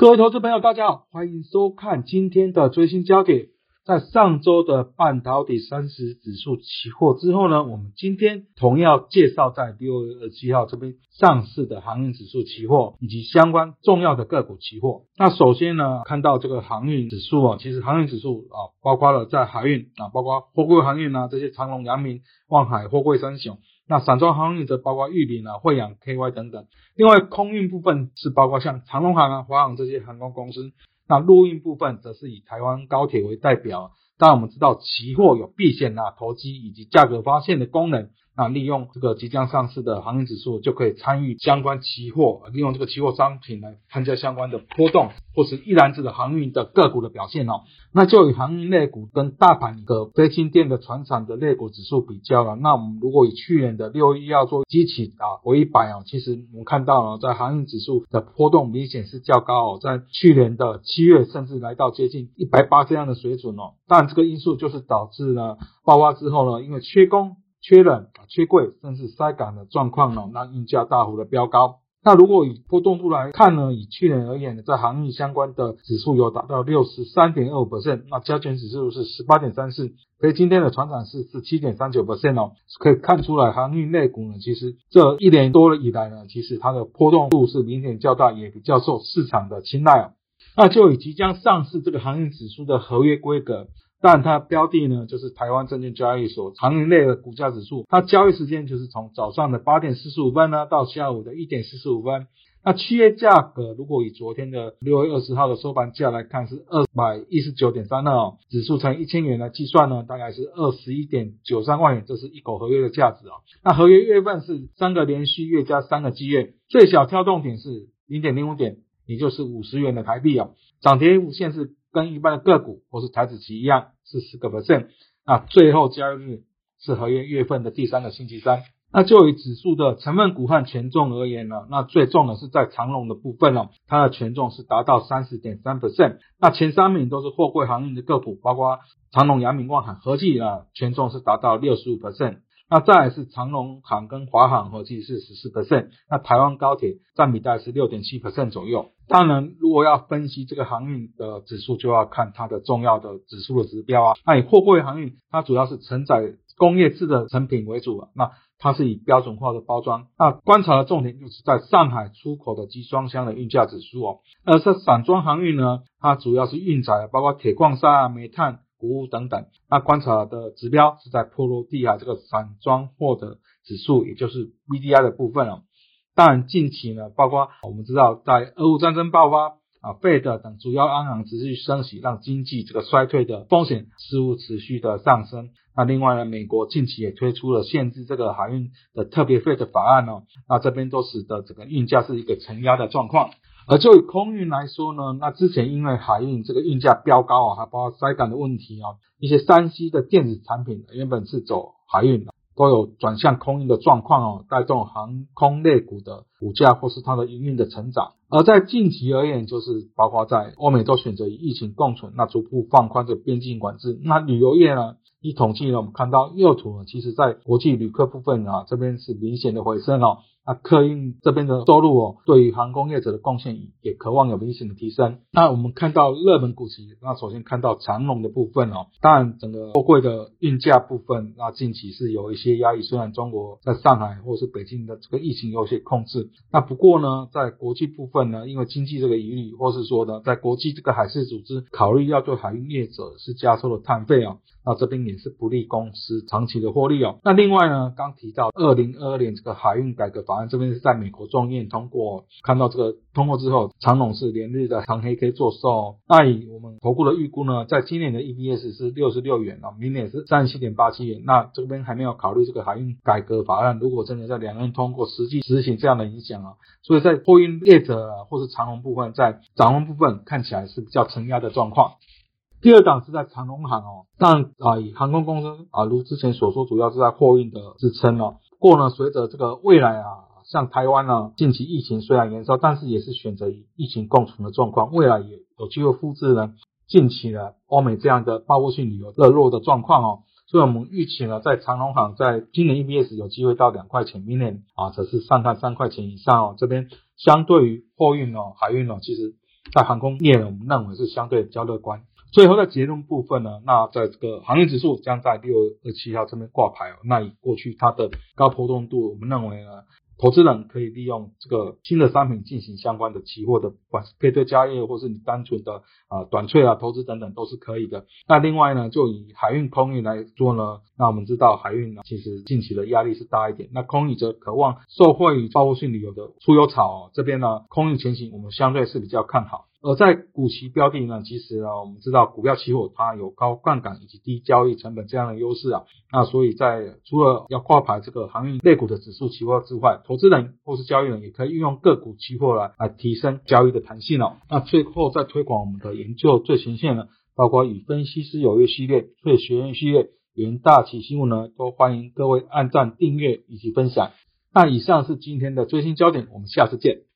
各位投资朋友，大家好，欢迎收看今天的最新焦点。在上周的半导体三十指数期货之后呢，我们今天同样介绍在六月二十七号这边上市的航运指数期货以及相关重要的个股期货。那首先呢，看到这个航运指数啊，其实航运指数啊，包括了在海运啊，包括货柜航运啊，这些长龙、阳明、望海、货柜三雄。那散装航运则包括玉林啊、惠阳、KY 等等。另外空运部分是包括像长龙航啊、华航这些航空公司。那陆运部分则是以台湾高铁为代表。当然我们知道期货有避险啊、投机以及价格发现的功能。那利用这个即将上市的航运指数，就可以参与相关期货，利用这个期货商品来参加相关的波动，或是一篮子的航运的个股的表现哦。那就以航运类股跟大盘一个非金电的船厂的类股指数比较了。那我们如果以去年的六一要做基期啊为一百哦，其实我们看到了在航运指数的波动明显是较高哦，在去年的七月甚至来到接近一百八这样的水准哦。但这个因素就是导致了爆发之后呢，因为缺工。缺人、缺柜，甚至塞港的状况呢，让运价大幅的飙高。那如果以波动度来看呢，以去年而言，在航运相关的指数有达到六十三点二五百分那加权指数是十八点三四，所以今天的船长是是七点三九百分哦，可以看出来航运类股呢，其实这一年多以来呢，其实它的波动度是明显较大，也比较受市场的青睐哦。那就以即将上市这个航运指数的合约规格。但它标的呢，就是台湾证券交易所长盈类的股价指数，它交易时间就是从早上的八点四十五分呢，到下午的一点四十五分。那契约价格，如果以昨天的六月二十号的收盘价来看，是二百一十九点三二哦，指数乘一千元来计算呢，大概是二十一点九三万元，这是一口合约的价值哦。那合约月份是三个连续月加三个季月，最小跳动点是零点零五点，也就是五十元的台币哦。涨跌无限是。跟一般的个股或是台子期一样是十个 percent，那最后交易日是合约月份的第三个星期三。那就以指数的成分股和权重而言呢，那最重的是在长龙的部分哦，它的权重是达到三十点三 percent。那前三名都是货柜航运的个股，包括长龙、阳明、万海，合计呢权重是达到六十五 percent。那再来是长龙航跟华航合计是十四 percent，那台湾高铁占比大概是六点七 percent 左右。当然，如果要分析这个航运的指数，就要看它的重要的指数的指标啊。那以货柜航运，它主要是承载工业制的成品为主啊，那它是以标准化的包装。那观察的重点就是在上海出口的集装箱的运价指数哦。而在散装航运呢，它主要是运载包括铁矿砂啊、煤炭。谷物等等，那观察的指标是在波罗的海这个散装货的指数，也就是 BDI 的部分哦。但，近期呢，包括我们知道，在俄乌战争爆发啊，费德等主要央行持续升息，让经济这个衰退的风险似乎持续的上升。那另外呢，美国近期也推出了限制这个海运的特别费的法案哦，那这边都使得整个运价是一个承压的状况。而就以空运来说呢，那之前因为海运这个运价飙高啊，还包括塞港的问题啊，一些山西的电子产品原本是走海运的，都有转向空运的状况哦，带动航空类股的股价或是它的营运的成长。而在近期而言，就是包括在欧美都选择与疫情共存，那逐步放宽这边境管制。那旅游业呢，一统计呢，我们看到右图呢，其实在国际旅客部分啊，这边是明显的回升哦。那客运这边的收入哦，对于航空业者的贡献也渴望有明显的提升。那我们看到热门股息，那首先看到长龙的部分哦，当然整个货柜的运价部分，那近期是有一些压抑。虽然中国在上海或是北京的这个疫情有些控制，那不过呢，在国际部分呢，因为经济这个疑虑，或是说呢，在国际这个海事组织考虑要对海运业者是加收的碳费哦，那这边也是不利公司长期的获利哦。那另外呢，刚提到二零二二年这个海运改革。法案这边是在美国众院通过，看到这个通过之后，长隆是连日的长黑 K 做售。那以我们投顾的预估呢，在今年的 EPS 是六十六元啊，明年是三十七点八七元。那这边还没有考虑这个海运改革法案，如果真的在两岸通过实际执行这样的影响啊，所以在货运业者或是长隆部分，在长隆部分看起来是比较承压的状况。第二档是在长隆行哦，但啊以航空公司啊如之前所说，主要是在货运的支撑哦。过呢，随着这个未来啊，像台湾呢，近期疫情虽然延烧，但是也是选择与疫情共存的状况，未来也有机会复制呢近期的欧美这样的报复性旅游热络的状况哦，所以我们预期呢，在长隆行在今年 EPS 有机会到两块钱，明年啊则是上看三块钱以上哦，这边相对于货运哦、海运哦，其实在航空业呢，我们认为是相对比较乐观。最后在结论部分呢，那在这个行业指数将在六月二七号这边挂牌哦。那以过去它的高波动度，我们认为呢。投资人可以利用这个新的商品进行相关的期货的，不管是配对交易，或是你单纯的啊短脆啊投资等等都是可以的。那另外呢，就以海运、空运来做呢，那我们知道海运呢其实近期的压力是大一点，那空运则渴望受惠于报复性旅游的出游潮，这边呢空运前景我们相对是比较看好。而在股期标的呢，其实呢，我们知道股票期货它有高杠杆以及低交易成本这样的优势啊，那所以在除了要挂牌这个航运类股的指数期货之外，投资人或是交易人也可以运用个股期货来来提升交易的弹性哦。那最后再推广我们的研究最前线呢，包括与分析师有约系列、最学院系列、元大旗新闻呢，都欢迎各位按赞、订阅以及分享。那以上是今天的最新焦点，我们下次见。